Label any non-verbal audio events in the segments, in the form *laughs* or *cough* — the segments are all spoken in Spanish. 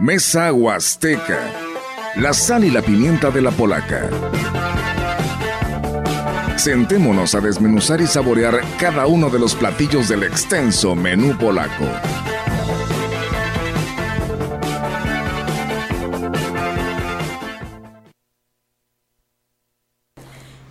Mesa Huasteca. La sal y la pimienta de la polaca. Sentémonos a desmenuzar y saborear cada uno de los platillos del extenso menú polaco.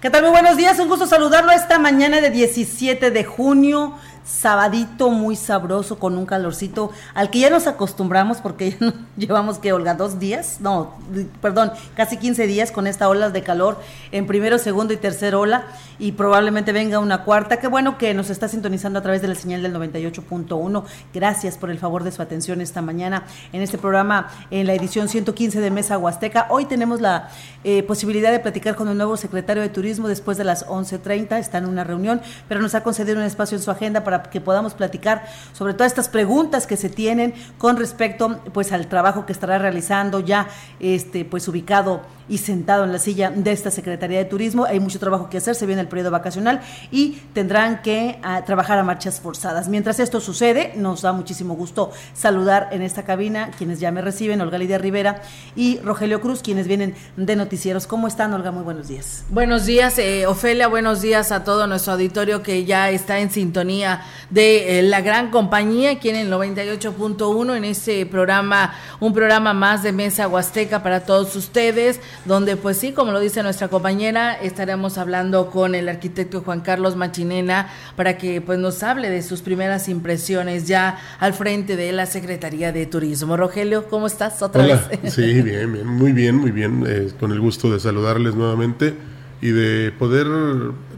¿Qué tal? Muy buenos días, un gusto saludarlo esta mañana de 17 de junio sabadito muy sabroso con un calorcito al que ya nos acostumbramos porque *laughs* ya llevamos que Olga dos días, no, perdón, casi 15 días con esta ola de calor en primero, segundo y tercer ola y probablemente venga una cuarta. Qué bueno que nos está sintonizando a través de la señal del 98.1. Gracias por el favor de su atención esta mañana en este programa en la edición 115 de Mesa Huasteca. Hoy tenemos la eh, posibilidad de platicar con el nuevo secretario de Turismo después de las 11:30, está en una reunión, pero nos ha concedido un espacio en su agenda para que podamos platicar sobre todas estas preguntas que se tienen con respecto pues al trabajo que estará realizando ya este pues ubicado y sentado en la silla de esta Secretaría de Turismo. Hay mucho trabajo que hacer, se viene el periodo vacacional y tendrán que ah, trabajar a marchas forzadas. Mientras esto sucede, nos da muchísimo gusto saludar en esta cabina quienes ya me reciben, Olga Lidia Rivera y Rogelio Cruz, quienes vienen de noticieros. ¿Cómo están, Olga? Muy buenos días. Buenos días, eh, Ofelia, buenos días a todo nuestro auditorio que ya está en sintonía de eh, la gran compañía aquí en el 98.1 en este programa, un programa más de Mesa Huasteca para todos ustedes donde pues sí, como lo dice nuestra compañera, estaremos hablando con el arquitecto Juan Carlos Machinena para que pues nos hable de sus primeras impresiones ya al frente de la Secretaría de Turismo. Rogelio, ¿cómo estás otra vez? Sí, bien, bien, muy bien, muy bien, eh, con el gusto de saludarles nuevamente y de poder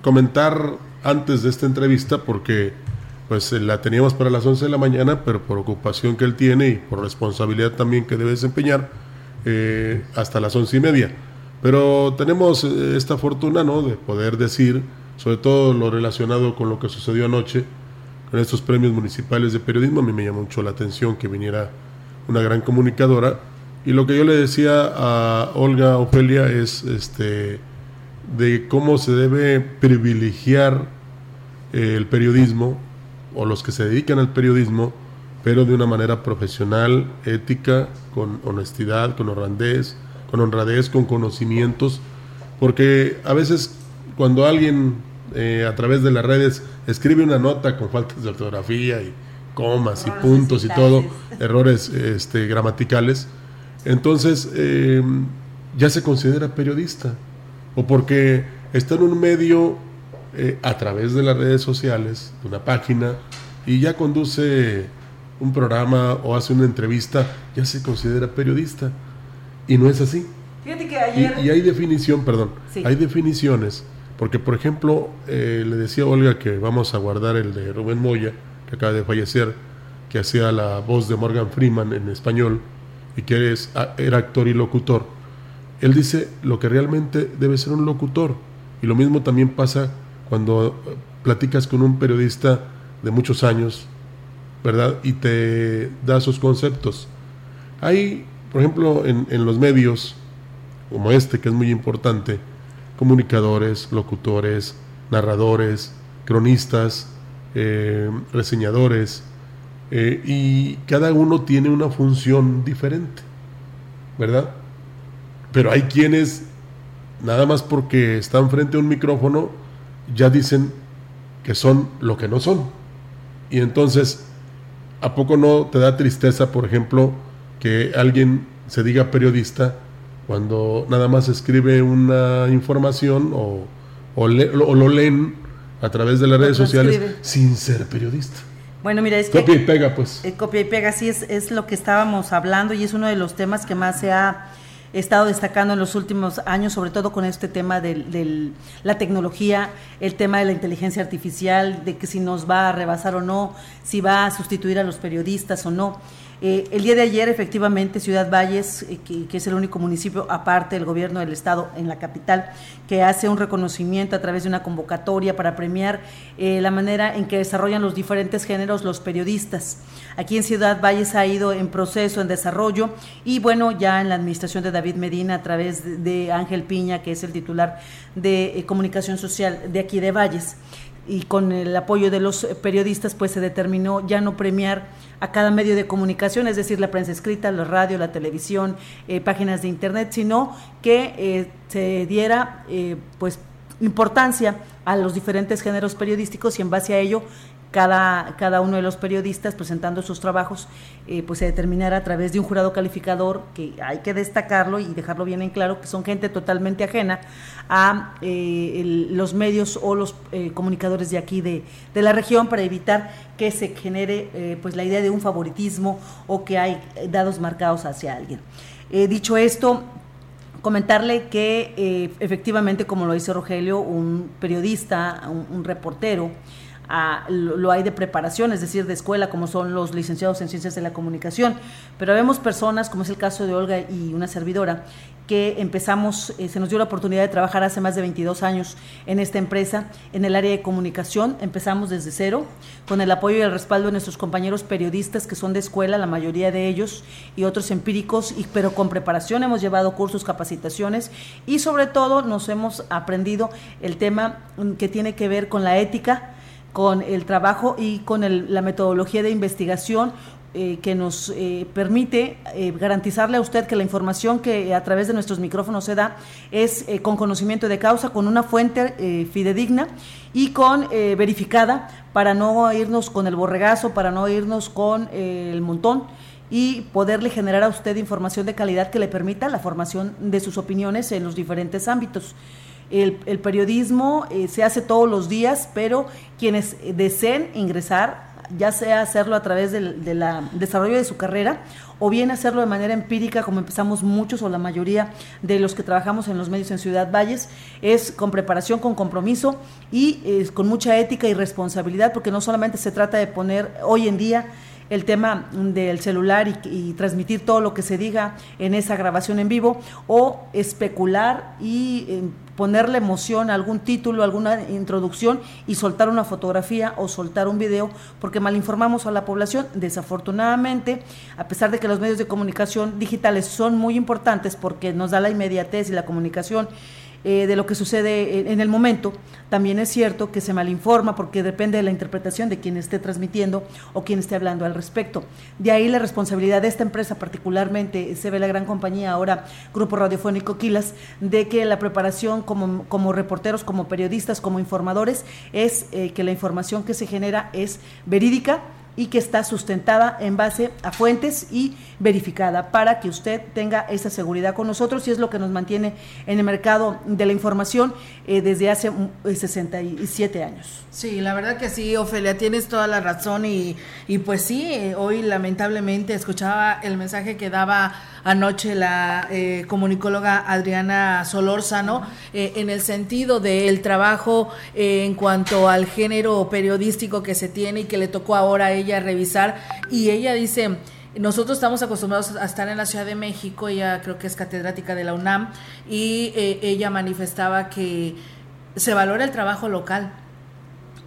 comentar antes de esta entrevista porque pues la teníamos para las 11 de la mañana, pero por ocupación que él tiene y por responsabilidad también que debe desempeñar, eh, hasta las once y media. Pero tenemos eh, esta fortuna ¿no? de poder decir, sobre todo lo relacionado con lo que sucedió anoche, con estos premios municipales de periodismo, a mí me llamó mucho la atención que viniera una gran comunicadora. Y lo que yo le decía a Olga Ofelia es este, de cómo se debe privilegiar eh, el periodismo o los que se dedican al periodismo pero de una manera profesional, ética, con honestidad, con honradez, con honradez, con conocimientos, porque a veces cuando alguien eh, a través de las redes escribe una nota con faltas de ortografía y comas y puntos y todo, errores este, gramaticales, entonces eh, ya se considera periodista, o porque está en un medio eh, a través de las redes sociales, de una página, y ya conduce un programa o hace una entrevista, ya se considera periodista. Y no es así. Fíjate que ayer... y, hay definición, perdón, hay definiciones, porque por ejemplo, eh, le decía a Olga que vamos a guardar el de Rubén Moya, que acaba de fallecer, que hacía la voz de Morgan Freeman en español y que es, era actor y locutor. Él dice lo que realmente debe ser un locutor. Y lo mismo también pasa cuando platicas con un periodista de muchos años, ¿verdad? Y te da sus conceptos. Hay, por ejemplo, en, los medios, como este, que es muy importante, comunicadores, locutores, narradores, cronistas, eh, reseñadores, eh, y cada uno tiene una función diferente, ¿verdad? Pero hay quienes, nada más porque están frente a un micrófono, ya dicen que son lo que no son. Y entonces ¿A poco no te da tristeza, por ejemplo, que alguien se diga periodista cuando nada más escribe una información o, o, lo leen a través de las redes sociales sin ser periodista? Bueno, mira, es que... Copia y pega, pues. Eh, copia y pega, sí, es, es lo que estábamos hablando y es uno de los temas que más se ha estado destacando en los últimos años, sobre todo con este tema de la tecnología, el tema de la inteligencia artificial, de que si nos va a rebasar o no, si va a sustituir a los periodistas o no. Eh, el día de ayer, efectivamente, Ciudad Valles, eh, que, es el único municipio, aparte del gobierno del estado en la capital, que hace un reconocimiento a través de una convocatoria para premiar eh, la manera en que desarrollan los diferentes géneros los periodistas. Aquí en Ciudad Valles ha ido en proceso, en desarrollo, y bueno, ya en la administración de David Medina, a través de Ángel Piña, que es el titular de comunicación social de aquí de Valles y con el apoyo de los periodistas pues se determinó ya no premiar a cada medio de comunicación, es decir, la prensa escrita, la radio, la televisión, eh, páginas de internet, sino que eh, se diera eh, pues importancia a los diferentes géneros periodísticos y en base a ello cada, cada uno de los periodistas presentando sus trabajos, eh, pues se determinará a través de un jurado calificador, que hay que destacarlo y dejarlo bien en claro, que son gente totalmente ajena a eh, los medios o los eh, comunicadores de aquí de, de, la región para evitar que se genere pues la idea de un favoritismo o que hay dados marcados hacia alguien. dicho esto, comentarle que efectivamente, como lo dice Rogelio, un periodista, un, un reportero, lo, hay de preparación, es decir, de escuela, como son los licenciados en ciencias de la comunicación, pero vemos personas, como es el caso de Olga y una servidora, que empezamos, eh, se nos dio la oportunidad de trabajar hace más de 22 años en esta empresa, en el área de comunicación, empezamos desde cero, con el apoyo y el respaldo de nuestros compañeros periodistas que son de escuela, la mayoría de ellos, y otros empíricos, y, pero con preparación hemos llevado cursos, capacitaciones, y sobre todo nos hemos aprendido el tema que tiene que ver con la ética, con el trabajo y con la metodología de investigación eh, que nos eh, permite eh, garantizarle a usted que la información que a través de nuestros micrófonos se da es con conocimiento de causa, con una fuente fidedigna y con verificada para no irnos con el borregazo, para no irnos con el montón y poderle generar a usted información de calidad que le permita la formación de sus opiniones en los diferentes ámbitos. El, periodismo eh, se hace todos los días, pero quienes deseen ingresar, ya sea hacerlo a través del desarrollo de su carrera o bien hacerlo de manera empírica, como empezamos muchos o la mayoría de los que trabajamos en los medios en Ciudad Valles, es con preparación, con compromiso y con mucha ética y responsabilidad, porque no solamente se trata de poner hoy en día el tema del celular y, transmitir todo lo que se diga en esa grabación en vivo o especular y eh, ponerle emoción a algún título, alguna introducción y soltar una fotografía o soltar un video porque malinformamos a la población. Desafortunadamente, a pesar de que los medios de comunicación digitales son muy importantes porque nos da la inmediatez y la comunicación, eh, de lo que sucede en el momento. También es cierto que se malinforma porque depende de la interpretación de quien esté transmitiendo o quien esté hablando al respecto. De ahí la responsabilidad de esta empresa, particularmente se ve la gran compañía ahora, Grupo Radiofónico Quilas, de que la preparación como, como reporteros, como periodistas, como informadores, es eh, que la información que se genera es verídica y que está sustentada en base a fuentes y verificada para que usted tenga esa seguridad con nosotros y es lo que nos mantiene en el mercado de la información eh, desde hace 67 eh, años. Sí, la verdad que sí, Ofelia, tienes toda la razón y, y pues sí, eh, hoy lamentablemente escuchaba el mensaje que daba anoche la eh, comunicóloga Adriana Solórzano eh, en el sentido del trabajo eh, en cuanto al género periodístico que se tiene y que le tocó ahora a ella revisar y ella dice nosotros estamos acostumbrados a estar en la Ciudad de México, ella creo que es catedrática de la UNAM, y ella manifestaba que se valora el trabajo local,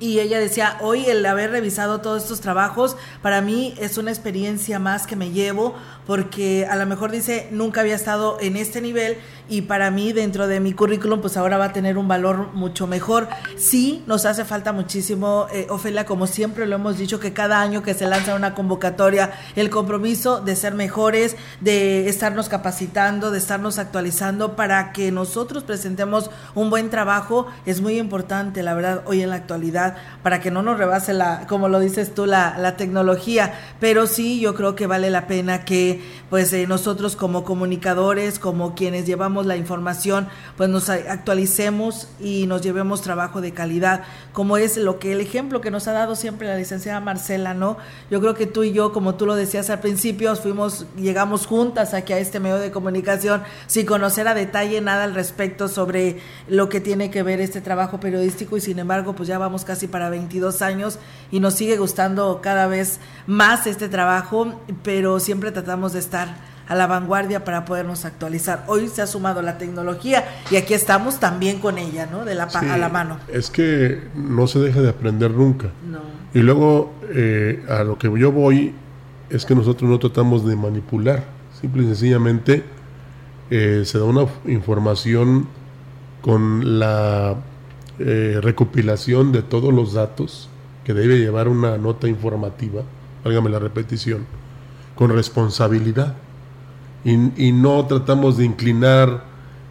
y ella decía, hoy el haber revisado todos estos trabajos, para mí es una experiencia más que me llevo, porque a lo mejor dice, nunca había estado en este nivel y para mí dentro de mi currículum pues ahora va a tener un valor mucho mejor. Sí, nos hace falta muchísimo, eh, Ofelia, como siempre lo hemos dicho, que cada año que se lanza una convocatoria, el compromiso de ser mejores, de estarnos capacitando, de estarnos actualizando para que nosotros presentemos un buen trabajo es muy importante, la verdad, hoy en la actualidad, para que no nos rebase la, como lo dices tú, la, la tecnología. Pero sí, yo creo que vale la pena que pues eh, nosotros como comunicadores, como quienes llevamos la información, pues nos actualicemos y nos llevemos trabajo de calidad, como es lo que el ejemplo que nos ha dado siempre la licenciada Marcela, ¿no? Yo creo que tú y yo, como tú lo decías al principio, fuimos, llegamos juntas aquí a este medio de comunicación sin conocer a detalle nada al respecto sobre lo que tiene que ver este trabajo periodístico y sin embargo, pues ya vamos casi para 22 años y nos sigue gustando cada vez más este trabajo, pero siempre tratamos de estar a la vanguardia para podernos actualizar. Hoy se ha sumado la tecnología y aquí estamos también con ella, ¿no? De la a la mano. Es que no se deja de aprender nunca. Y luego eh, a lo que yo voy es que nosotros no tratamos de manipular, simple y sencillamente eh, se da una información con la eh, recopilación de todos los datos que debe llevar una nota informativa, válgame la repetición, con responsabilidad. Y, no tratamos de inclinar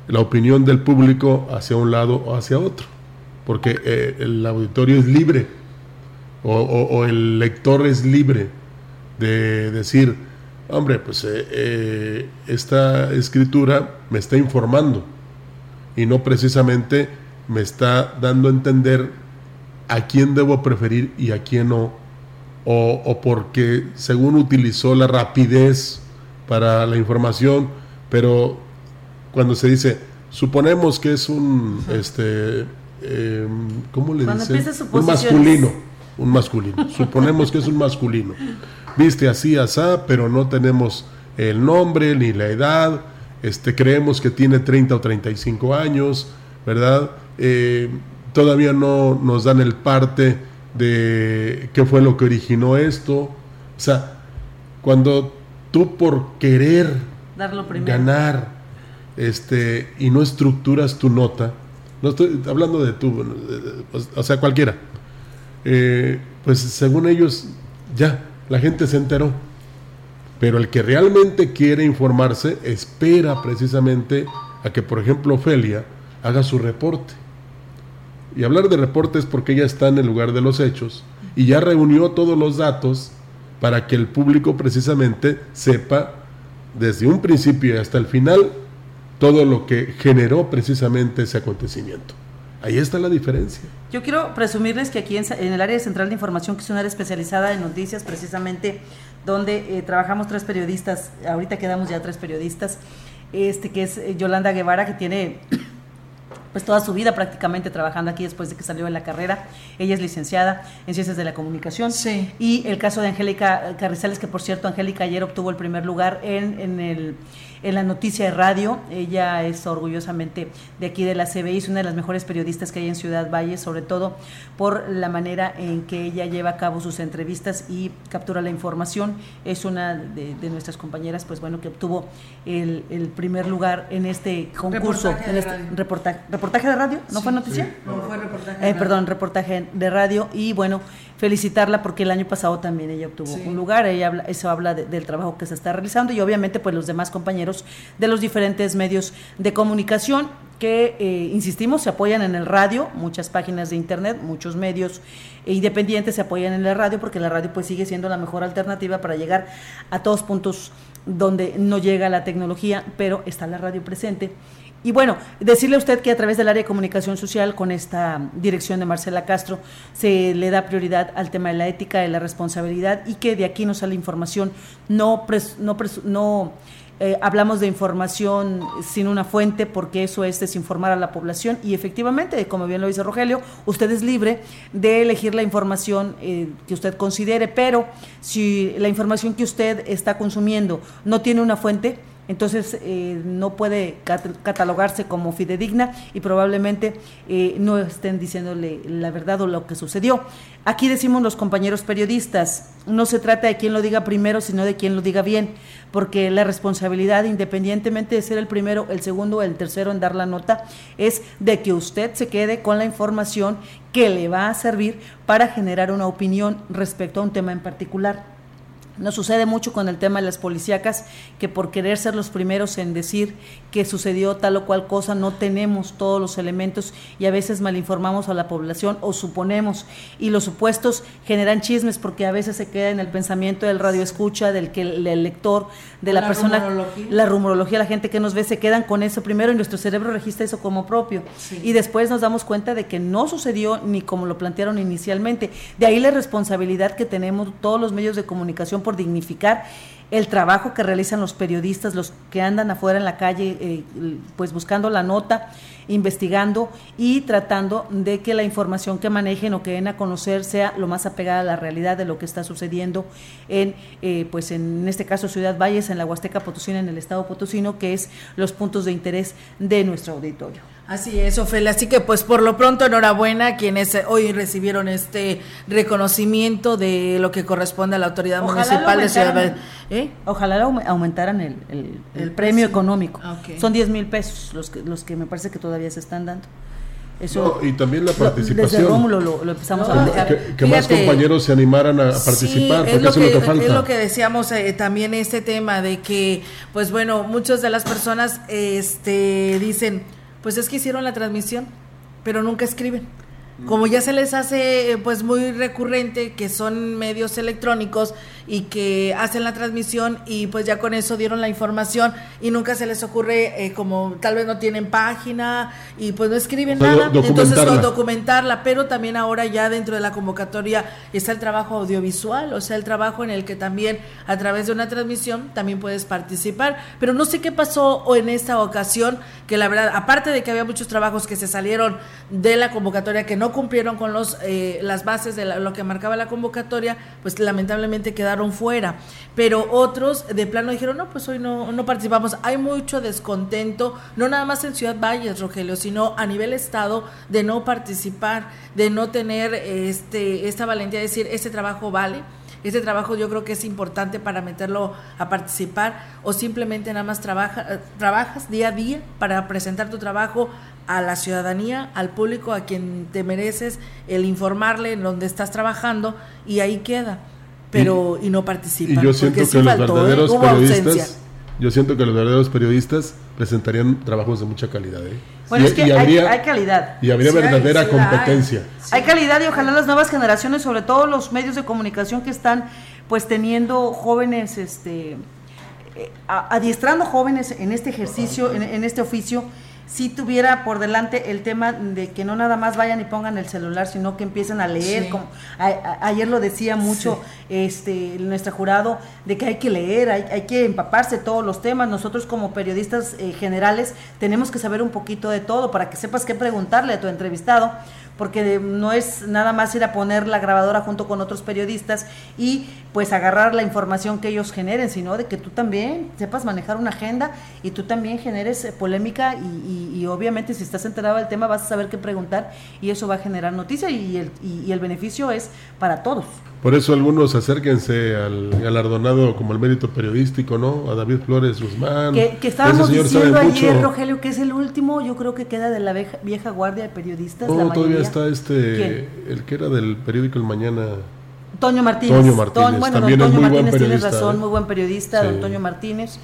la opinión del público hacia un lado o hacia otro, porque eh, el auditorio es libre o, el lector es libre de decir, hombre, pues eh, esta escritura me está informando y no precisamente me está dando a entender a quién debo preferir y a quién no, o, porque según utilizó la rapidez para la información, pero cuando se dice, suponemos que es un, este, eh, ¿cómo le dicen? Un masculino, un masculino, suponemos que es un masculino, viste así, asá, pero no tenemos el nombre ni la edad, este, creemos que tiene 30 o 35 años, ¿verdad? Eh, todavía no nos dan el parte de qué fue lo que originó esto. O sea, cuando tú por querer ganar este, y no estructuras tu nota, no estoy hablando de tú, o sea, cualquiera, eh, pues según ellos, ya, la gente se enteró. Pero el que realmente quiere informarse espera precisamente a que, por ejemplo, Ofelia haga su reporte. Y hablar de reporte es porque ella está en el lugar de los hechos y ya reunió todos los datos para que el público precisamente sepa desde un principio hasta el final todo lo que generó precisamente ese acontecimiento. Ahí está la diferencia. Yo quiero presumirles que aquí en, el área central de información, que es un área especializada en noticias, precisamente donde eh, trabajamos tres periodistas, ahorita quedamos ya tres periodistas, este que es eh, Yolanda Guevara, que tiene pues toda su vida prácticamente trabajando aquí después de que salió de la carrera. Ella es licenciada en Ciencias de la Comunicación. Sí. Y el caso de Angélica Carrizales, que por cierto, Angélica ayer obtuvo el primer lugar en, en el en la noticia de radio. Ella es orgullosamente de aquí de la CBI, es una de las mejores periodistas que hay en Ciudad Valle, sobre todo por la manera en que ella lleva a cabo sus entrevistas y captura la información. Es una de, nuestras compañeras, pues bueno, que obtuvo el, primer lugar en este concurso, reportaje en este reportaje, reportaje de radio, ¿no fue noticia? No, fue reportaje. Eh, perdón, reportaje de radio. Y bueno, felicitarla porque el año pasado también ella obtuvo un lugar, ella habla, eso habla del trabajo que se está realizando y obviamente pues los demás compañeros de los diferentes medios de comunicación que, eh, insistimos, se apoyan en el radio, muchas páginas de internet, muchos medios independientes se apoyan en la radio porque la radio pues sigue siendo la mejor alternativa para llegar a todos puntos donde no llega la tecnología, pero está la radio presente y bueno, decirle a usted que a través del área de comunicación social, con esta dirección de Marcela Castro, se le da prioridad al tema de la ética, de la responsabilidad y que de aquí nos sale información. No, no, no eh, hablamos de información sin una fuente porque eso es desinformar a la población y efectivamente, como bien lo dice Rogelio, usted es libre de elegir la información eh, que usted considere, pero si la información que usted está consumiendo no tiene una fuente, entonces eh, no puede catalogarse como fidedigna y probablemente eh, no estén diciéndole la verdad o lo que sucedió. Aquí decimos los compañeros periodistas, no se trata de quién lo diga primero, sino de quién lo diga bien, porque la responsabilidad, independientemente de ser el primero, el segundo o el tercero en dar la nota, es de que usted se quede con la información que le va a servir para generar una opinión respecto a un tema en particular. Nos sucede mucho con el tema de las policíacas, que por querer ser los primeros en decir que sucedió tal o cual cosa, no tenemos todos los elementos y a veces malinformamos a la población o suponemos. Y los supuestos generan chismes porque a veces se queda en el pensamiento del radio escucha, del que el lector, de la, persona, la rumorología, la gente que nos ve, se quedan con eso primero y nuestro cerebro registra eso como propio. Y después nos damos cuenta de que no sucedió ni como lo plantearon inicialmente. De ahí la responsabilidad que tenemos todos los medios de comunicación por dignificar el trabajo que realizan los periodistas, los que andan afuera en la calle, eh, pues buscando la nota, investigando y tratando de que la información que manejen o que den a conocer sea lo más apegada a la realidad de lo que está sucediendo en, eh, pues en este caso Ciudad Valles, en la Huasteca Potosina, en el estado potosino, que es los puntos de interés de nuestro auditorio. Así es, Ofelia. Así que pues por lo pronto enhorabuena a quienes hoy recibieron este reconocimiento de lo que corresponde a la autoridad municipal de Ciudad ¿Eh? Ojalá aumentaran el, el, premio económico. Son 10 mil pesos los que, los que me parece que todavía se están dando. Eso, y también la participación. Desde Rómulo lo, empezamos a ver. Que, más compañeros se animaran a participar, porque es lo, que, falta. Es lo que decíamos eh, también este tema de que, pues bueno, muchas de las personas este, dicen, pues es que hicieron la transmisión, pero nunca escriben. Como ya se les hace eh, pues muy recurrente que son medios electrónicos y que hacen la transmisión y pues ya con eso dieron la información y nunca se les ocurre eh, como tal vez no tienen página y pues no escriben nada. Entonces documentarla. pero también ahora ya dentro de la convocatoria está el trabajo audiovisual o sea el trabajo en el que también a través de una transmisión también puedes participar. Pero no sé qué pasó en esta ocasión que la verdad aparte de que había muchos trabajos que se salieron de la convocatoria que no cumplieron con los eh, las bases de lo que marcaba la convocatoria pues lamentablemente quedaron fuera, pero otros de plano dijeron, no, pues hoy no, no participamos. Hay mucho descontento, no nada más en Ciudad Valles, Rogelio, sino a nivel estado de no participar, de no tener este, esta valentía de decir, este trabajo vale. Este trabajo yo creo que es importante para meterlo a participar o simplemente nada más trabaja, trabajas día a día para presentar tu trabajo a la ciudadanía, al público, a quien te mereces, el informarle en donde estás trabajando y ahí queda pero y, no participan. Y yo siento que los verdaderos periodistas, yo siento que los verdaderos periodistas presentarían trabajos de mucha calidad. ¿eh? Bueno, es que hay, calidad. Y habría verdadera competencia. Hay, calidad y ojalá las nuevas generaciones, sobre todo los medios de comunicación que están pues teniendo jóvenes, este, eh, adiestrando jóvenes en este ejercicio, en este oficio, si tuviera por delante el tema de que no nada más vayan y pongan el celular, sino que empiecen a leer. Como, ayer lo decía mucho este nuestro jurado, de que hay que leer, hay, que empaparse todos los temas. Nosotros como periodistas eh, generales tenemos que saber un poquito de todo para que sepas qué preguntarle a tu entrevistado porque no es nada más ir a poner la grabadora junto con otros periodistas y pues agarrar la información que ellos generen, sino de que tú también sepas manejar una agenda y tú también generes eh, polémica y, obviamente si estás enterado del tema vas a saber qué preguntar y eso va a generar noticia y el, y el beneficio es para todos. Por eso algunos acérquense al galardonado como el mérito periodístico, ¿no? A David Flores Guzmán. Que, estábamos diciendo ayer, Rogelio, que es el último, yo creo que queda de la vieja, guardia de periodistas. No, todavía está este, el que era del periódico El Mañana. Toño Martínez. Toño Martínez. bueno, También don Toño Martínez tiene razón, ¿eh? muy buen periodista, don Toño Martínez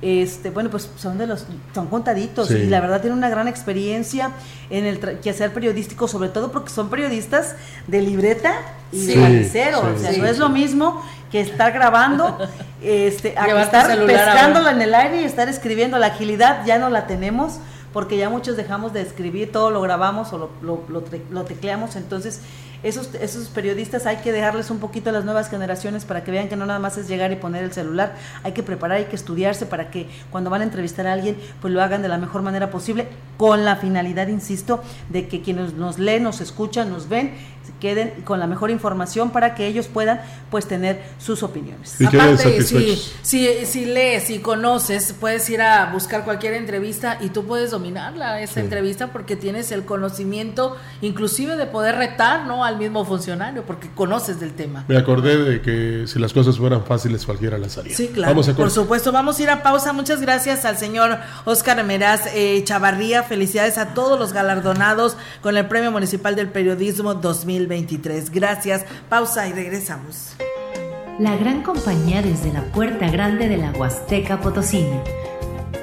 este bueno pues son de los son contaditos y la verdad tienen una gran experiencia en el quehacer periodístico sobre todo porque son periodistas de libreta y de lapicero o sea no es lo mismo que estar grabando *laughs* este estar pescándola en el aire y estar escribiendo. La agilidad ya no la tenemos porque ya muchos dejamos de escribir todo lo grabamos o lo, lo, lo, lo tecleamos. Entonces esos, esos periodistas hay que dejarles un poquito a las nuevas generaciones para que vean que no nada más es llegar y poner el celular, hay que preparar, hay que estudiarse para que cuando van a entrevistar a alguien, pues lo hagan de la mejor manera posible, con la finalidad, insisto, de que quienes nos leen, nos escuchan, nos ven, queden con la mejor información para que ellos puedan pues tener sus opiniones. Aparte, si, si, si, lees y conoces, puedes ir a buscar cualquier entrevista y tú puedes dominarla, esa entrevista, porque tienes el conocimiento inclusive de poder retar ¿no? Al mismo funcionario, porque conoces del tema. Me acordé de que si las cosas fueran fáciles, cualquiera las haría. Sí, claro. por supuesto, vamos a ir a pausa. Muchas gracias al señor Oscar Meraz eh, Chavarría. Felicidades a todos los galardonados con el Premio Municipal del Periodismo 2000. 2023. Gracias. Pausa y regresamos. La gran compañía desde la puerta grande de la Huasteca Potosina.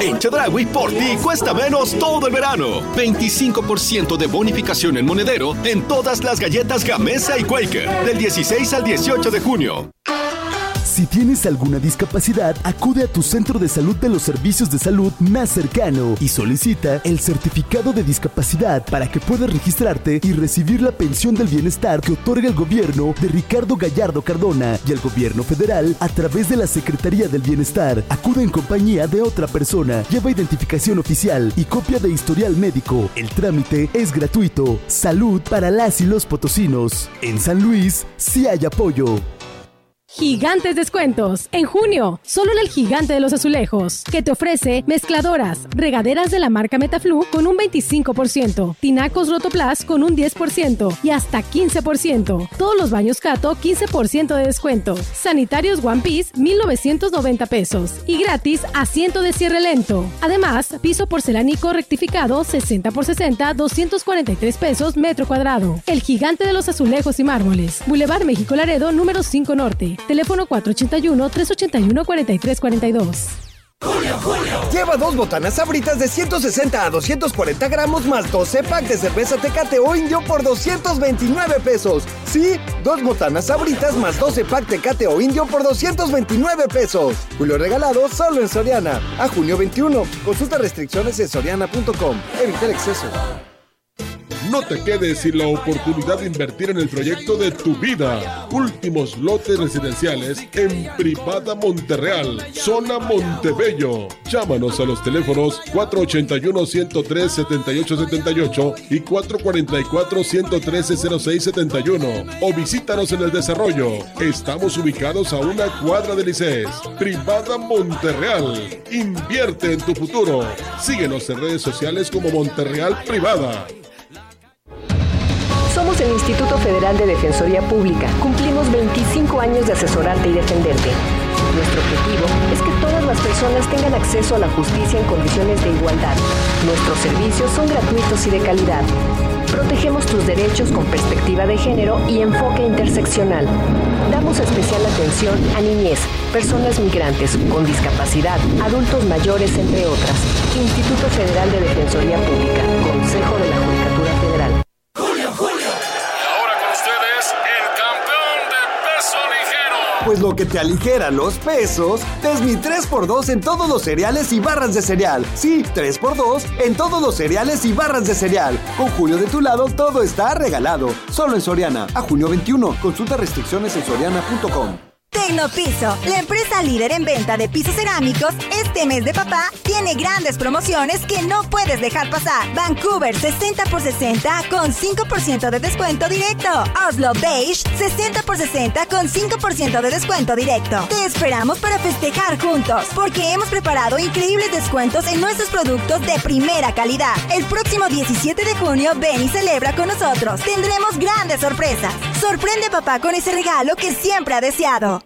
En Chedragui por ti cuesta menos todo el verano. 25% de bonificación en monedero en todas las galletas Gamesa y Quaker del 16 al 18 de junio. Si tienes alguna discapacidad, acude a tu centro de salud de los servicios de salud más cercano y solicita el certificado de discapacidad para que puedas registrarte y recibir la pensión del bienestar que otorga el gobierno de Ricardo Gallardo Cardona y el gobierno federal a través de la Secretaría del Bienestar. Acude en compañía de otra persona, lleva identificación oficial y copia de historial médico. El trámite es gratuito. Salud para las y los potosinos. En San Luis, sí hay apoyo. Gigantes descuentos. En junio, solo en el Gigante de los Azulejos, que te ofrece mezcladoras, regaderas de la marca Metaflu con un 25%, tinacos Rotoplas con un 10% y hasta 15%. Todos los baños Cato 15% de descuento. Sanitarios One Piece 1990 pesos y gratis asiento de cierre lento. Además, piso porcelánico rectificado 60 por 60 243 pesos metro cuadrado. El Gigante de los Azulejos y Mármoles. Boulevard México Laredo número 5 Norte. Teléfono 481-381-4342. Julio, Julio. Lleva dos botanas sabritas de 160 a 240 gramos más 12 packs de cerveza Tecate o Indio por 229 pesos. Sí, dos botanas sabritas más 12 packs Tecate o Indio por 229 pesos. Julio regalado solo en Soriana. A junio 21. Consulta restricciones en soriana.com. Evita el exceso. No te quedes sin la oportunidad de invertir en el proyecto de tu vida. Últimos lotes residenciales en Privada Monterreal, zona Montebello. Llámanos a los teléfonos 481-103-7878 y 444-113-0671 o visítanos en el desarrollo. Estamos ubicados a una cuadra de Lices. Privada Monterreal. Invierte en tu futuro. Síguenos en redes sociales como Monterreal Privada. Somos el Instituto Federal de Defensoría Pública. Cumplimos 25 años de asesorarte y defenderte. Nuestro objetivo es que todas las personas tengan acceso a la justicia en condiciones de igualdad. Nuestros servicios son gratuitos y de calidad. Protegemos tus derechos con perspectiva de género y enfoque interseccional. Damos especial atención a niñez, personas migrantes, con discapacidad, adultos mayores, entre otras. Instituto Federal de Defensoría Pública, Consejo de la Pues lo que te aligera los pesos es mi 3x2 en todos los cereales y barras de cereal. Sí, 3x2 en todos los cereales y barras de cereal. Con Julio de tu lado todo está regalado. Solo en Soriana. A junio 21. Consulta restricciones en soriana.com. Tecnopiso, la empresa líder en venta de pisos cerámicos, este mes de papá tiene grandes promociones que no puedes dejar pasar. Vancouver 60 por 60 con 5% de descuento directo. Oslo Beige 60 por 60 con 5% de descuento directo. Te esperamos para festejar juntos porque hemos preparado increíbles descuentos en nuestros productos de primera calidad. El próximo 17 de junio ven y celebra con nosotros. Tendremos grandes sorpresas. Sorprende papá con ese regalo que siempre ha deseado.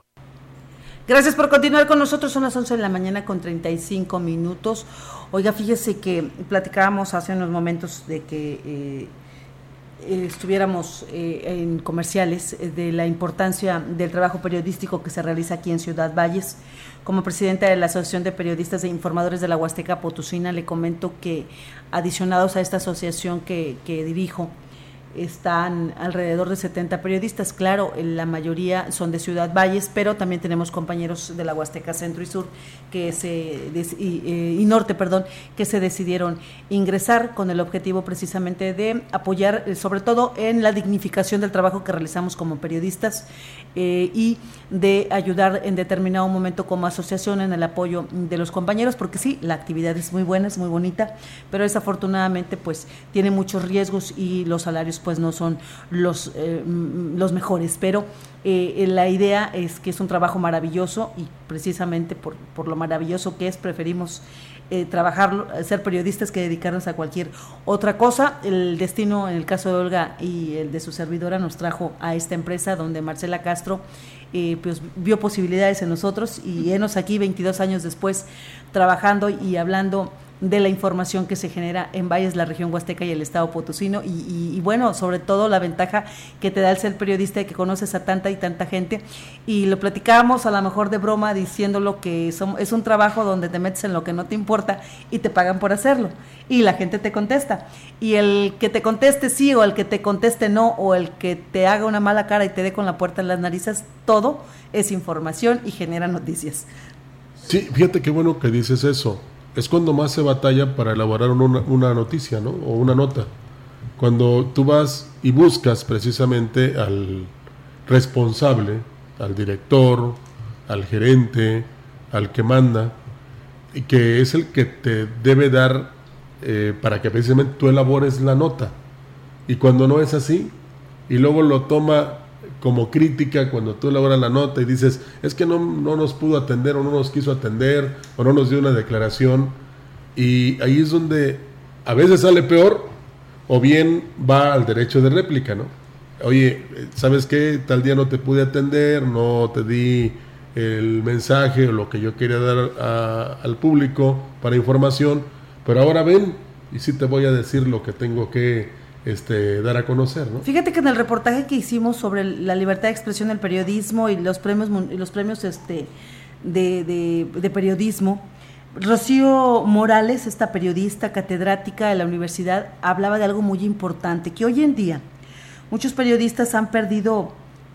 Gracias por continuar con nosotros. Son las 11 de la mañana con 35 minutos. Oiga, fíjese que platicábamos hace unos momentos de que eh, eh, estuviéramos eh, en comerciales de la importancia del trabajo periodístico que se realiza aquí en Ciudad Valles. Como presidenta de la Asociación de Periodistas e Informadores de la Huasteca Potosina, le comento que adicionados a esta asociación que, que dirijo, están alrededor de 70 periodistas. Claro, la mayoría son de Ciudad Valles, pero también tenemos compañeros de la Huasteca Centro y Sur que se y, eh, y, Norte, perdón, que se decidieron ingresar con el objetivo precisamente de apoyar, eh, sobre todo en la dignificación del trabajo que realizamos como periodistas eh, y de ayudar en determinado momento como asociación en el apoyo de los compañeros, porque sí, la actividad es muy buena, es muy bonita, pero desafortunadamente pues tiene muchos riesgos y los salarios pues no son los, eh, los mejores, pero eh, la idea es que es un trabajo maravilloso y precisamente por, por lo maravilloso que es preferimos eh, trabajar, ser periodistas que dedicarnos a cualquier otra cosa. El destino, en el caso de Olga y el de su servidora, nos trajo a esta empresa donde Marcela Castro eh, pues, vio posibilidades en nosotros y enos aquí 22 años después trabajando y hablando de la información que se genera en Valles, la región Huasteca y el estado potosino. Y, bueno, sobre todo la ventaja que te da el ser periodista y que conoces a tanta y tanta gente. Y lo platicábamos a lo mejor de broma diciéndolo que es un trabajo donde te metes en lo que no te importa y te pagan por hacerlo. Y la gente te contesta. Y el que te conteste sí o el que te conteste no o el que te haga una mala cara y te dé con la puerta en las narices, todo es información y genera noticias. Sí, fíjate qué bueno que dices eso es cuando más se batalla para elaborar una, noticia, ¿no? O una nota. Cuando tú vas y buscas precisamente al responsable, al director, al gerente, al que manda, y que es el que te debe dar eh, para que precisamente tú elabores la nota. Y cuando no es así, y luego lo toma como crítica cuando tú elaboras la nota y dices, es que no, no, nos pudo atender o no nos quiso atender o no nos dio una declaración. Y ahí es donde a veces sale peor o bien va al derecho de réplica, ¿no? Oye, ¿sabes qué? Tal día no te pude atender, no te di el mensaje o lo que yo quería dar al público para información, pero ahora ven y sí te voy a decir lo que tengo que este, dar a conocer. ¿no? Fíjate que en el reportaje que hicimos sobre la libertad de expresión del periodismo y los premios, y los premios este, de, de, periodismo, Rocío Morales, esta periodista catedrática de la universidad, hablaba de algo muy importante, que hoy en día muchos periodistas han perdido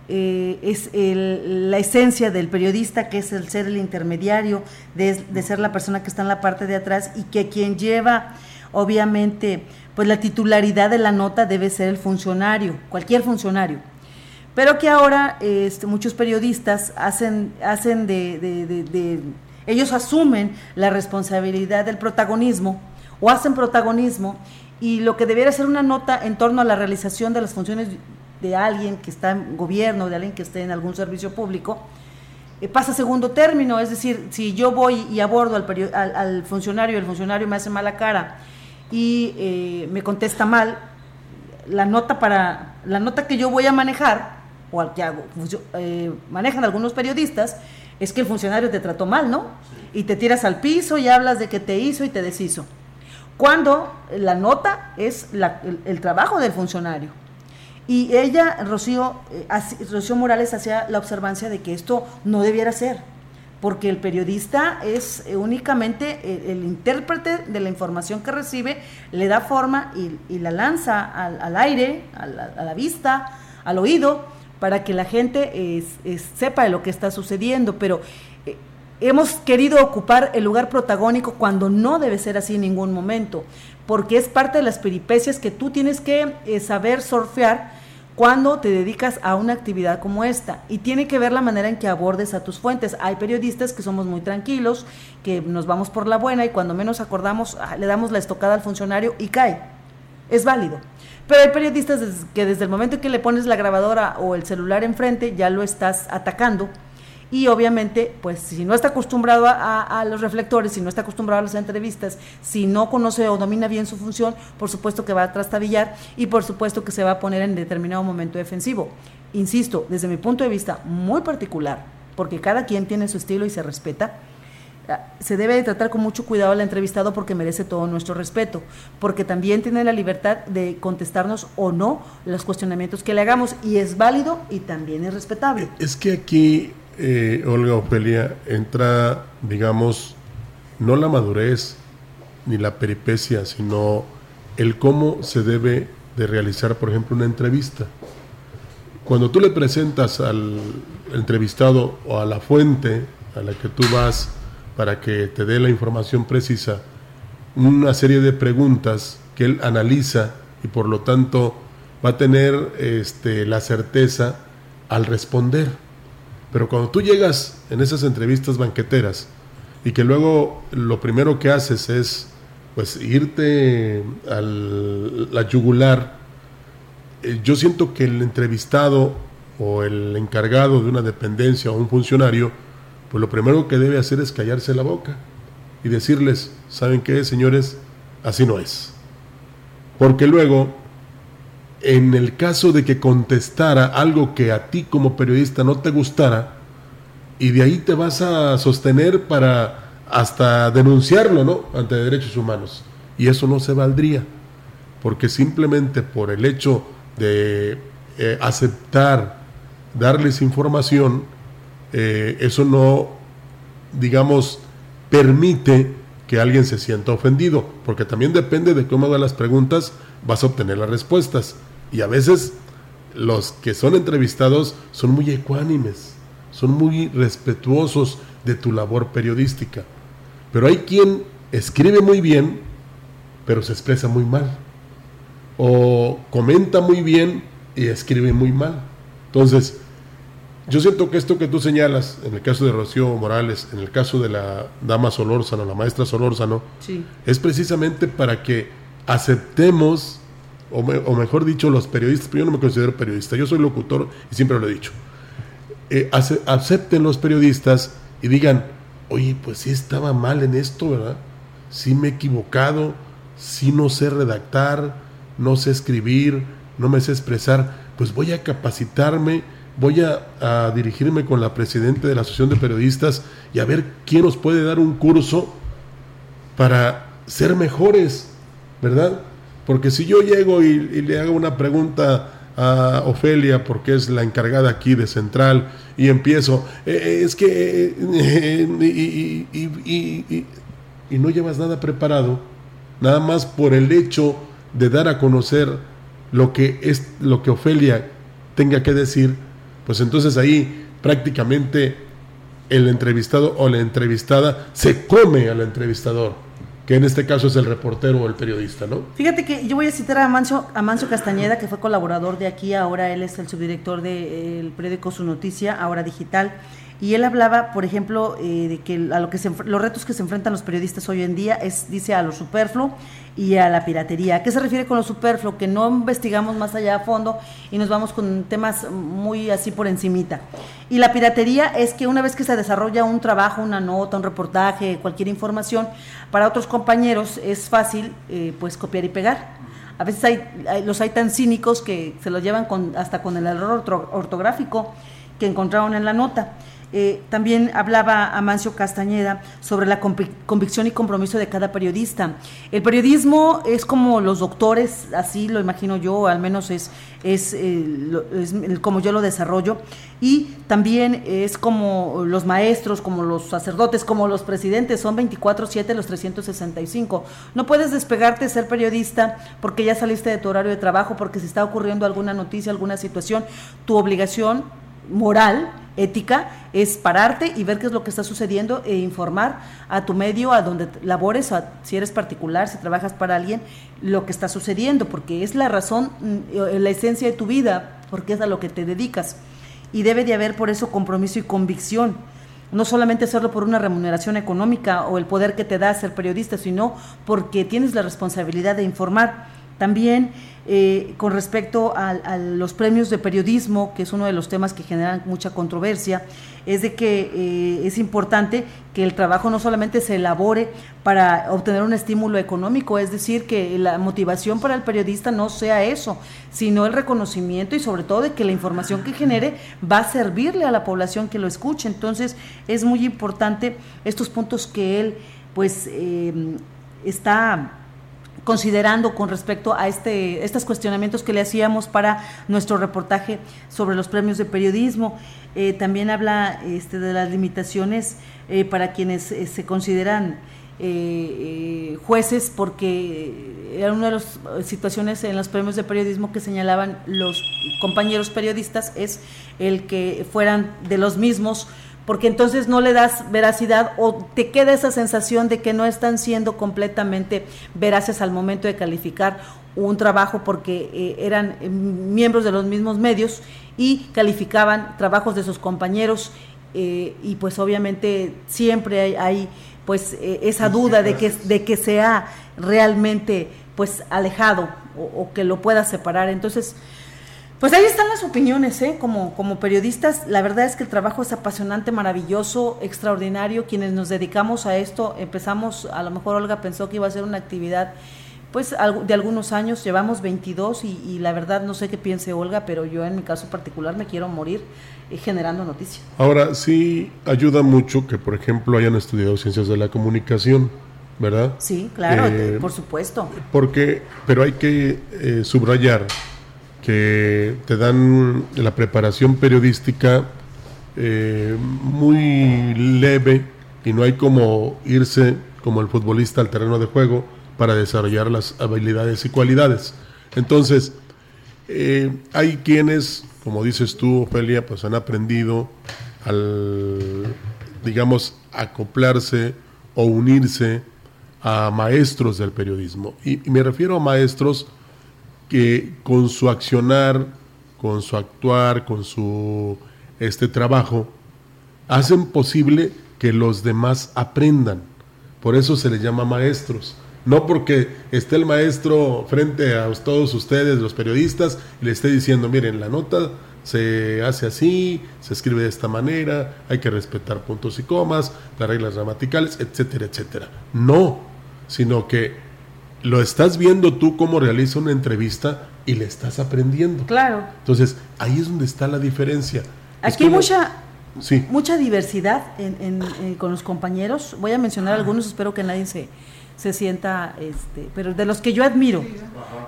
eh, es la esencia del periodista, que es el ser el intermediario, de, de, ser la persona que está en la parte de atrás y que quien lleva, obviamente, pues la titularidad de la nota debe ser el funcionario, cualquier funcionario. Pero que ahora este, muchos periodistas hacen, hacen de, ellos asumen la responsabilidad del protagonismo o hacen protagonismo y lo que debiera ser una nota en torno a la realización de las funciones de alguien que está en gobierno, de alguien que esté en algún servicio público, eh, pasa a segundo término. Es decir, si yo voy y abordo al, al, al funcionario, el funcionario me hace mala cara y eh, me contesta mal, la nota para la nota que yo voy a manejar o al que hago, eh, manejan algunos periodistas es que el funcionario te trató mal, ¿no? Y te tiras al piso y hablas de que te hizo y te deshizo. Cuando la nota es el, trabajo del funcionario. Y ella, Rocío, eh, Rocío Morales, hacía la observancia de que esto no debiera ser porque el periodista es eh, únicamente el, intérprete de la información que recibe, le da forma y, la lanza al, aire, a la, vista, al oído, para que la gente sepa de lo que está sucediendo. Pero eh, hemos querido ocupar el lugar protagónico cuando no debe ser así en ningún momento, porque es parte de las peripecias que tú tienes que eh, saber surfear cuando te dedicas a una actividad como esta. Y tiene que ver la manera en que abordes a tus fuentes. Hay periodistas que somos muy tranquilos, que nos vamos por la buena y cuando menos acordamos ah, le damos la estocada al funcionario y cae. Es válido. Pero hay periodistas que desde el momento en que le pones la grabadora o el celular enfrente ya lo estás atacando y obviamente, pues si no está acostumbrado a, los reflectores, si no está acostumbrado a las entrevistas, si no conoce o domina bien su función, por supuesto que va a trastabillar y por supuesto que se va a poner en determinado momento defensivo. Insisto, desde mi punto de vista muy particular, porque cada quien tiene su estilo y se respeta, ah, se debe de tratar con mucho cuidado al entrevistado porque merece todo nuestro respeto, porque también tiene la libertad de contestarnos o no los cuestionamientos que le hagamos y es válido y también es respetable. Es que aquí eh, Olga Ofelia, entra, digamos, no la madurez ni la peripecia, sino el cómo se debe de realizar, por ejemplo, una entrevista. Cuando tú le presentas al entrevistado o a la fuente a la que tú vas para que te dé la información precisa, una serie de preguntas que él analiza y por lo tanto va a tener este, la certeza al responder pero cuando tú llegas en esas entrevistas banqueteras y que luego lo primero que haces es pues irte a la yugular eh, yo siento que el entrevistado o el encargado de una dependencia o un funcionario, pues lo primero que debe hacer es callarse la boca y decirles, ¿saben qué, señores? Así no es. Porque luego, en el caso de que contestara algo que a ti como periodista no te gustara, y de ahí te vas a sostener para hasta denunciarlo, ¿no? Ante derechos humanos. Y eso no se valdría, porque simplemente por el hecho de eh, aceptar darles información, eh, eso no, digamos, permite que alguien se sienta ofendido, porque también depende de cómo hagas las preguntas, vas a obtener las respuestas. Y a veces los que son entrevistados son muy ecuánimes, son muy respetuosos de tu labor periodística. Pero hay quien escribe muy bien, pero se expresa muy mal. O comenta muy bien y escribe muy mal. Entonces, yo siento que esto que tú señalas, en el caso de Rocío Morales, en el caso de la dama Solórzano, la maestra Solórzano, es precisamente para que aceptemos, o, mejor dicho, los periodistas, pero yo no me considero periodista, yo soy locutor y siempre lo he dicho, eh, acepten los periodistas y digan, oye, pues sí estaba mal en esto, ¿verdad? Sí me he equivocado, sí no sé redactar, no sé escribir, no me sé expresar, pues voy a capacitarme voy a, dirigirme con la presidenta de la Asociación de Periodistas y a ver quién nos puede dar un curso para ser mejores, ¿verdad? Porque si yo llego y, le hago una pregunta a Ofelia, porque es la encargada aquí de Central, y empiezo, eh, eh, es que, eh, y, no llevas nada preparado, nada más por el hecho de dar a conocer lo que es lo que Ofelia tenga que decir, pues entonces ahí prácticamente el entrevistado o la entrevistada se come al entrevistador, que en este caso es el reportero o el periodista, ¿no? Fíjate que yo voy a citar a Mancio, a Mancio Castañeda, que fue colaborador de aquí, ahora él es el subdirector del periódico Su Noticia, ahora digital. Y él hablaba, por ejemplo, eh, de que a lo que los retos que se enfrentan los periodistas hoy en día es, dice, a lo superfluo y a la piratería. ¿A qué se refiere con lo superfluo? Que no investigamos más allá a fondo y nos vamos con temas muy así por encimita. Y la piratería es que una vez que se desarrolla un trabajo, una nota, un reportaje, cualquier información, para otros compañeros es fácil eh, pues copiar y pegar. A veces hay, los hay tan cínicos que se lo llevan con, hasta con el error ortográfico que encontraron en la nota. Eh, también hablaba Amancio Castañeda sobre la convicción y compromiso de cada periodista. El periodismo es como los doctores, así lo imagino yo, al menos es, es, eh, como yo lo desarrollo, y también es como los maestros, como los sacerdotes, como los presidentes, son 24/7 los 365. No puedes despegarte de ser periodista porque ya saliste de tu horario de trabajo, porque si está ocurriendo alguna noticia, alguna situación, tu obligación moral, ética, es pararte y ver qué es lo que está sucediendo e informar a tu medio, a donde labores, si eres particular, si trabajas para alguien, lo que está sucediendo, porque es la razón, mm, la esencia de tu vida, porque es a lo que te dedicas. Y debe de haber por eso compromiso y convicción. No solamente hacerlo por una remuneración económica o el poder que te da ser periodista, sino porque tienes la responsabilidad de informar. También eh, con respecto a, los premios de periodismo, que es uno de los temas que generan mucha controversia, es de que eh, es importante que el trabajo no solamente se elabore para obtener un estímulo económico, es decir, que la motivación para el periodista no sea eso, sino el reconocimiento y sobre todo de que la información que genere va a servirle a la población que lo escuche. Entonces es muy importante estos puntos que él pues eh, está considerando con respecto a este, estos cuestionamientos que le hacíamos para nuestro reportaje sobre los premios de periodismo. Eh, también habla este, de las limitaciones eh, para quienes eh, se consideran jueces, porque era una de las situaciones en los premios de periodismo que señalaban los compañeros periodistas, es el que fueran de los mismos porque entonces no le das veracidad o te queda esa sensación de que no están siendo completamente veraces al momento de calificar un trabajo porque eh, eran eh, miembros de los mismos medios y calificaban trabajos de sus compañeros eh, y pues obviamente siempre hay, pues esa duda de que, de que sea realmente pues alejado o, o que lo pueda separar. Entonces, Pues ahí están las opiniones, ¿eh? Como, como periodistas, la verdad es que el trabajo es apasionante, maravilloso, extraordinario. Quienes nos dedicamos a esto, empezamos, a lo mejor Olga pensó que iba a ser una actividad pues de algunos años, llevamos 22 y, la verdad no sé qué piense Olga, pero yo en mi caso particular me quiero morir eh, generando noticias. Ahora sí ayuda mucho que por ejemplo hayan estudiado ciencias de la comunicación, ¿verdad? Sí, claro, eh, por supuesto. Porque, pero hay que eh, subrayar que te dan la preparación periodística muy leve y no hay como irse como el futbolista al terreno de juego para desarrollar las habilidades y cualidades. Entonces, eh, hay quienes, como dices tú, Ofelia, pues han aprendido al, digamos, acoplarse o unirse a maestros del periodismo. Y, me refiero a maestros que con su accionar, con su actuar, con su este trabajo, hacen posible que los demás aprendan. Por eso se les llama maestros no porque esté el maestro frente a todos ustedes, los periodistas, y le esté diciendo, miren, la nota se hace así, se escribe de esta manera, hay que respetar puntos y comas, las reglas gramaticales, etcétera, etcétera. No, sino que lo estás viendo tú cómo realiza una entrevista y le estás aprendiendo. Claro. Entonces, ahí es donde está la diferencia. Aquí hay mucha, mucha diversidad con los compañeros. Voy a mencionar algunos, espero que nadie se, se sienta, este, pero de los que yo admiro,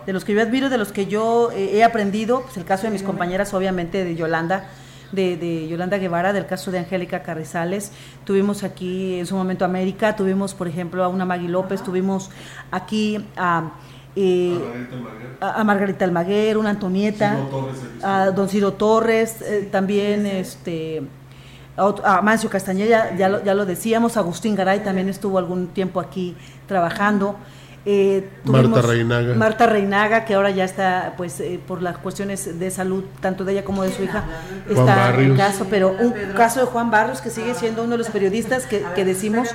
de los que yo admiro, de los que yo eh, he aprendido, pues el caso de mis compañeras, obviamente, de Yolanda, de, Yolanda Guevara, del caso de Angélica Carrizales, tuvimos aquí en su momento América, tuvimos, por ejemplo, a una Magui López, tuvimos aquí a... Eh, a, Margarita Almaguer, una Antonieta, a Don Ciro Torres, eh, también este a Mancio Castañeda, ya lo, ya lo decíamos, Agustín Garay también estuvo algún tiempo aquí trabajando. Eh, Marta Reinaga. Marta Reinaga, que ahora ya está, pues, eh, por las cuestiones de salud, tanto de ella como de su hija, está en caso, pero un caso de Juan Barrios, que sigue siendo uno de los periodistas que, decimos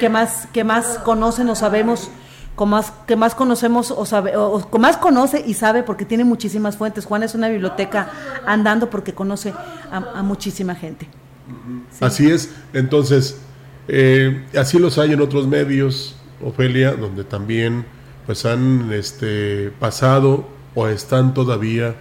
que más, que más conocen o sabemos, con más, que más conocemos o sabe, o, más conoce y sabe porque tiene muchísimas fuentes. Juan es una biblioteca andando porque conoce a muchísima gente. Así es, entonces, eh, así los hay en otros medios, Ofelia, donde también pues han este, pasado o están todavía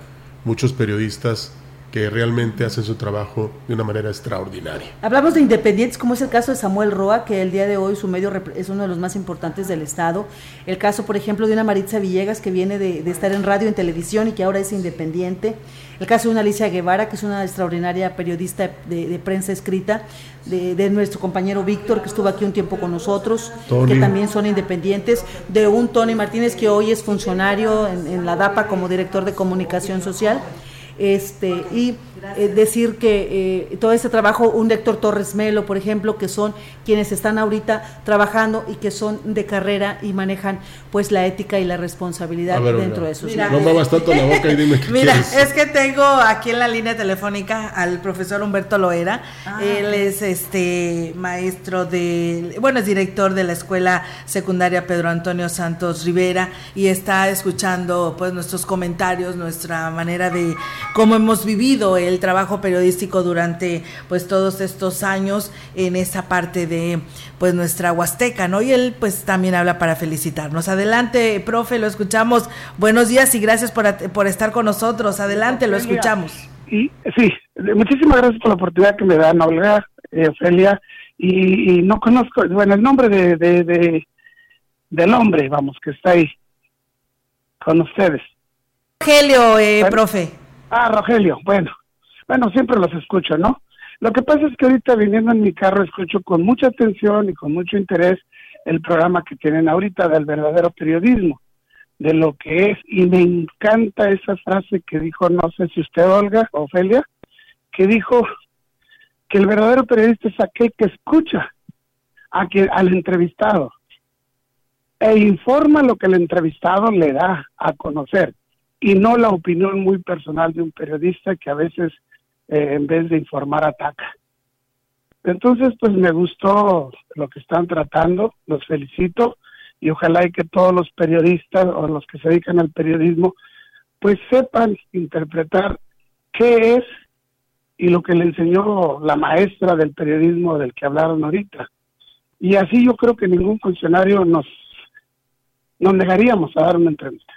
muchos periodistas que realmente hacen su trabajo de una manera extraordinaria. Hablamos de independientes, como es el caso de Samuel Roa, que el día de hoy su medio es uno de los más importantes del Estado. El caso, por ejemplo, de una Maritza Villegas, que viene de, estar en radio, en televisión y que ahora es independiente. El caso de una Alicia Guevara, que es una extraordinaria periodista de, prensa escrita, de, nuestro compañero Víctor, que estuvo aquí un tiempo con nosotros, que también son independientes, de un Tony Martínez, que hoy es funcionario en la DAPA como director de comunicación social este y eh, decir que eh, todo ese trabajo, un Héctor Torres Melo, por ejemplo, que son quienes están ahorita trabajando y que son de carrera y manejan pues la ética y la responsabilidad dentro de sus Mira, No me tanto la boca y dime qué *laughs* Mira, es que tengo aquí en la línea telefónica al profesor Humberto Loera. Ah. Él es este maestro de, bueno, es director de la Escuela Secundaria Pedro Antonio Santos Rivera y está escuchando pues nuestros comentarios, nuestra manera de cómo hemos vivido el trabajo periodístico durante pues todos estos años en esa parte de pues nuestra Huasteca, ¿no? Y él pues también habla para felicitarnos. Adelante, profe, lo escuchamos. Buenos días y gracias por, por estar con nosotros. Adelante, lo escuchamos. Y sí, muchísimas gracias por la oportunidad que me dan, Olga, eh, Ofelia, y, no conozco, bueno, el nombre de, de, del hombre, vamos, que está ahí con ustedes. Rogelio, eh, profe. Ah, Rogelio, bueno, bueno, siempre los escucho, ¿no? Lo que pasa es que ahorita viniendo en mi carro escucho con mucha atención y con mucho interés el programa que tienen ahorita del verdadero periodismo, de lo que es, y me encanta esa frase que dijo, no sé si usted, Olga, Ofelia, que dijo que el verdadero periodista es aquel que escucha a que, al entrevistado e informa lo que el entrevistado le da a conocer y no la opinión muy personal de un periodista que a veces eh, en vez de informar ataca. Entonces, pues me gustó lo que están tratando, los felicito y ojalá y que todos los periodistas o los que se dedican al periodismo pues sepan interpretar qué es y lo que le enseñó la maestra del periodismo del que hablaron ahorita. Y así yo creo que ningún funcionario nos, nos negaríamos a dar una entrevista.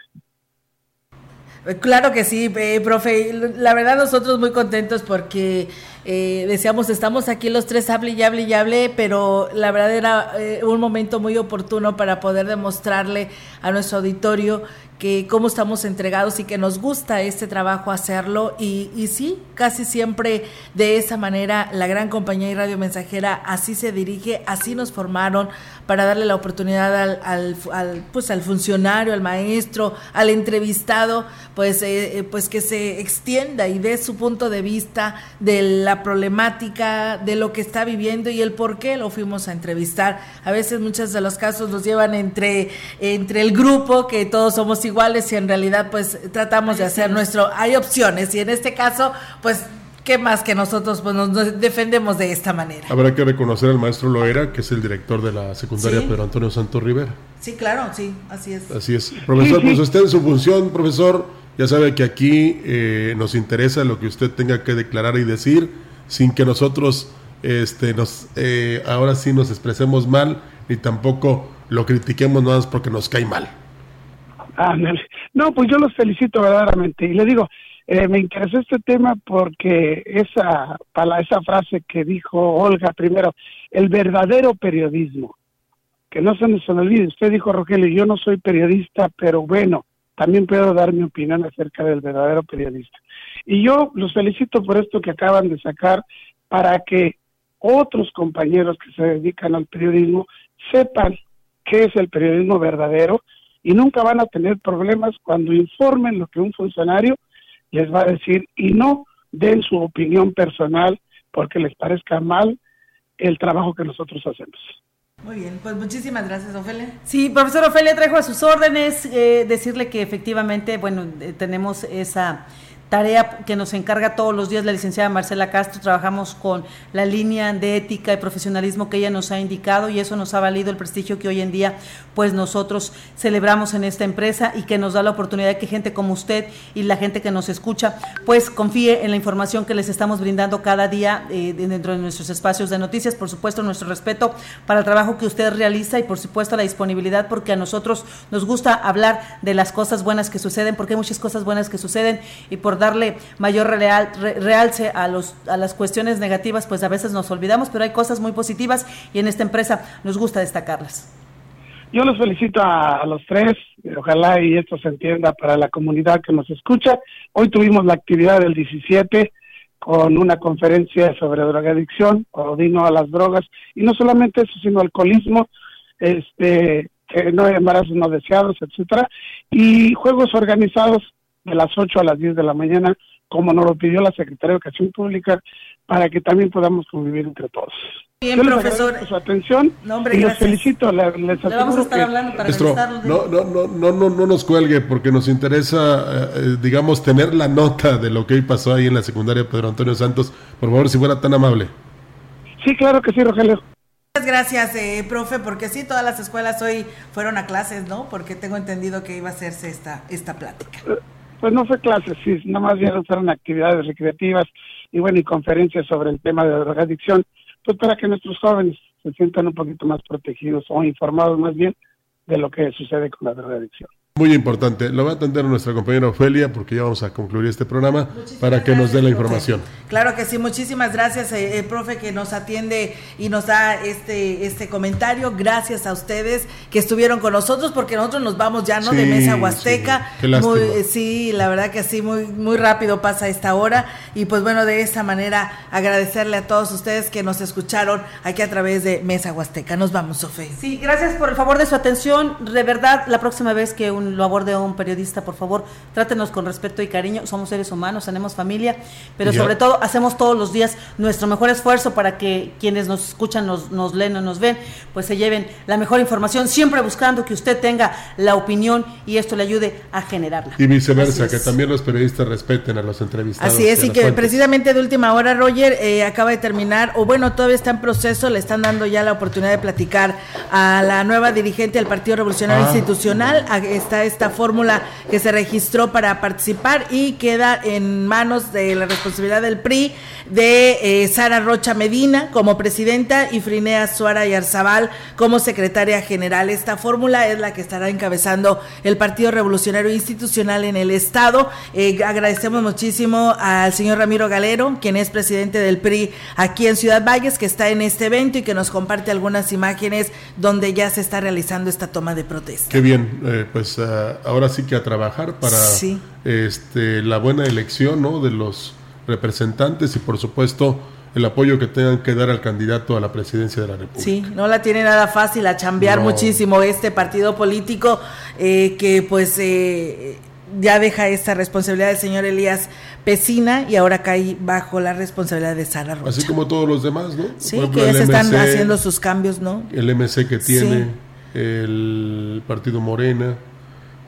Claro que sí, eh, profe. La verdad nosotros muy contentos porque eh, decíamos, estamos aquí los tres, hable y hable y hable, pero la verdad era eh, un momento muy oportuno para poder demostrarle a nuestro auditorio que cómo estamos entregados y que nos gusta este trabajo hacerlo y, y, sí, casi siempre de esa manera la gran compañía y radio mensajera así se dirige, así nos formaron para darle la oportunidad al, al, al pues al funcionario, al maestro, al entrevistado, pues, eh, eh, pues que se extienda y dé su punto de vista de la problemática, de lo que está viviendo y el por qué lo fuimos a entrevistar. A veces muchos de los casos nos llevan entre, entre el grupo, que todos somos iguales y en realidad pues tratamos de hacer nuestro, hay opciones y en este caso pues qué más que nosotros pues nos defendemos de esta manera. Habrá que reconocer al maestro Loera, que es el director de la secundaria Pedro Antonio Santos Rivera. Sí, claro, sí, así es. Así es. Profesor, pues usted en su función, profesor, ya sabe que aquí eh, nos interesa lo que usted tenga que declarar y decir, sin que nosotros este, nos, eh, ahora sí nos expresemos mal, ni tampoco lo critiquemos nada más porque nos cae mal. No, pues yo los felicito verdaderamente. Y le digo, eh, me interesó este tema porque esa, para esa frase que dijo Olga primero, el verdadero periodismo, que no se nos olvide. Usted dijo, Rogelio, yo no soy periodista, pero bueno, también puedo dar mi opinión acerca del verdadero periodista. Y yo los felicito por esto que acaban de sacar para que otros compañeros que se dedican al periodismo sepan qué es el periodismo verdadero y nunca van a tener problemas cuando informen lo que un funcionario les va a decir y no den su opinión personal porque les parezca mal el trabajo que nosotros hacemos. Muy bien, pues muchísimas gracias, Ofelia. Sí, profesor Ofelia, traigo a sus órdenes eh, decirle que efectivamente, bueno, eh, tenemos esa tarea que nos encarga todos los días la licenciada Marcela Castro. Trabajamos con la línea de ética y profesionalismo que ella nos ha indicado y eso nos ha valido el prestigio que hoy en día pues nosotros celebramos en esta empresa y que nos da la oportunidad de que gente como usted y la gente que nos escucha pues confíe en la información que les estamos brindando cada día eh, dentro de nuestros espacios de noticias. Por supuesto, nuestro respeto para el trabajo que usted realiza y por supuesto la disponibilidad porque a nosotros nos gusta hablar de las cosas buenas que suceden porque hay muchas cosas buenas que suceden y por darle mayor real, realce a, los, a las cuestiones negativas, pues a veces nos olvidamos, pero hay cosas muy positivas y en esta empresa nos gusta destacarlas. Yo los felicito a, los tres, ojalá y esto se entienda para la comunidad que nos escucha. Hoy tuvimos la actividad del 17 con una conferencia sobre drogadicción, o a las drogas, y no solamente eso, sino alcoholismo, este, no embarazos no deseados, etcétera, y juegos organizados de las 8 a las 10 de la mañana, como nos lo pidió la Secretaría de Educación Pública, para que también podamos convivir entre todos. Bien, profesor. su atención y les felicito. Les, les vamos a estar hablando para Maestro, no, no, no, no, no, no nos cuelgue porque nos interesa, eh, digamos, tener la nota de lo que hoy pasó ahí en la secundaria Pedro Antonio Santos. Por favor, si fuera tan amable. Sí, claro que sí, Rogelio. Muchas gracias, eh, profe, porque sí, todas las escuelas hoy fueron a clases, ¿no? Porque tengo entendido que iba a hacerse esta, esta plática. Eh, pues no fue clases, sí, nada más bien fueron actividades recreativas y bueno, y conferencias sobre el tema de la drogadicción, pues para que nuestros jóvenes se sientan un poquito más protegidos o informados más bien de lo que sucede con la drogadicción. Muy importante. Lo va a atender nuestra compañera Ofelia porque ya vamos a concluir este programa para que nos dé la información. Claro que sí, muchísimas gracias, eh, eh, profe, que nos atiende y nos da este, este comentario. Gracias a ustedes que estuvieron con nosotros porque nosotros nos vamos ya, ¿no? de Mesa Huasteca. Sí, muy, eh, sí, la verdad que sí, muy, muy rápido pasa esta hora. Y pues bueno, de esa manera agradecerle a todos ustedes que nos escucharon aquí a través de Mesa Huasteca. Nos vamos, Sofía. Sí, gracias por el favor de su atención. De verdad, la próxima vez que un lo aborde un periodista, por favor, trátenos con respeto y cariño. Somos seres humanos, tenemos familia, pero sobre todo hacemos todos los días nuestro mejor esfuerzo para que quienes nos escuchan, nos, nos leen o nos ven, pues se lleven la mejor información, siempre buscando que usted tenga la opinión y esto le ayude a generarla. Y viceversa, que también los periodistas respeten a los entrevistados. Así es, y, que precisamente de última hora, Roger, eh, acaba de terminar, o bueno, todavía está en proceso, le están dando ya la oportunidad de platicar a la nueva dirigente del Partido Revolucionario ah. Institucional, está esta fórmula que se registró para participar y queda en manos de la responsabilidad del PRI de eh, Sara Rocha Medina como presidenta y Frinea Suara y Arzabal como secretaria general. Esta fórmula es la que estará encabezando el Partido Revolucionario Institucional en el Estado. Eh, agradecemos muchísimo al señor Ramiro Galero, quien es presidente del PRI aquí en Ciudad Valles, que está en este evento y que nos comparte algunas imágenes donde ya se está realizando esta toma de protesta. Qué bien, eh, pues ah, ahora sí que a trabajar para este, la buena elección ¿no? de los representantes y por supuesto el apoyo que tengan que dar al candidato a la presidencia de la República. Sí, no la tiene nada fácil a chambear muchísimo este partido político eh, que pues eh, ya deja esta responsabilidad del señor Elías Pesina y ahora cae bajo la responsabilidad de Sara Rocha. Así como todos los demás, ¿no? Sí, que ya se están haciendo sus cambios, ¿no? El MC que tiene, el Partido Morena,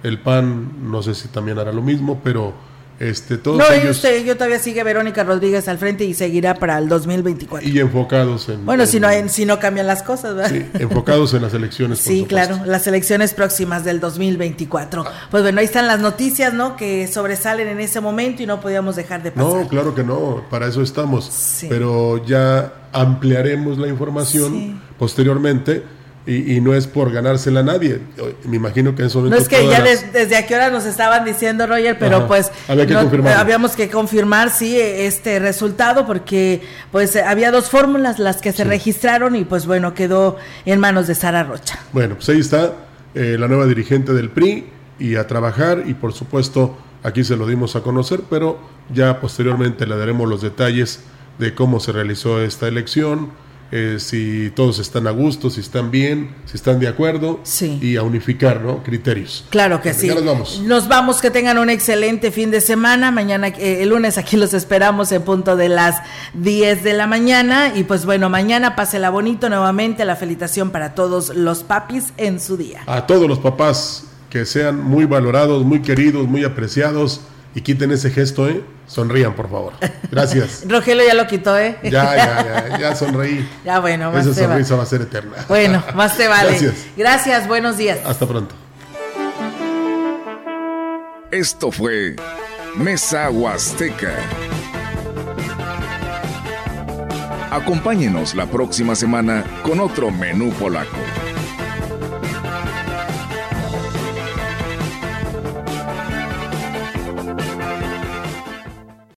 el PAN, no sé si también hará lo mismo, pero este, todos no, ellos, yo todavía sigue Verónica Rodríguez al frente y seguirá para el 2024. Y enfocados en... Bueno, si, no, si no cambian las cosas, ¿verdad? Sí, enfocados en las elecciones. sí, claro, las elecciones próximas del 2024. Pues bueno, ahí están las noticias, ¿no? Que sobresalen en ese momento y no podíamos dejar de pasar. No, claro que no, para eso estamos. Pero ya ampliaremos la información posteriormente y, no es por ganársela a nadie. Me imagino que en eso No es que ya desde a qué hora nos estaban diciendo, Roger, pero pues habíamos que confirmar, sí, este resultado, porque pues había dos fórmulas las que se registraron y pues bueno, quedó en manos de Sara Rocha. Bueno, pues ahí está eh, la nueva dirigente del PRI y a trabajar y por supuesto aquí se lo dimos a conocer, pero ya posteriormente le daremos los detalles de cómo se realizó esta elección eh, si todos están a gusto, si están bien, si están de acuerdo y a unificar ¿no? criterios. Claro que sí. nos vamos. Nos vamos, que tengan un excelente fin de semana. Mañana, eh, el lunes aquí los esperamos en punto de las 10 de la mañana. Y pues bueno, mañana pásela bonito nuevamente. La felicitación para todos los papis en su día. A todos los papás que sean muy valorados, muy queridos, muy apreciados y quiten ese gesto, ¿eh? Sonrían, por favor. Gracias. *laughs* Rogelio ya lo quitó, ¿eh? Ya, ya, ya, *laughs* ya sonreí. Ya, bueno, más Esa sonrisa va a ser eterna. Bueno, más te vale. Gracias. Gracias, buenos días. Hasta pronto. Esto fue Mesa Huasteca. Acompáñenos la próxima semana con otro menú polaco.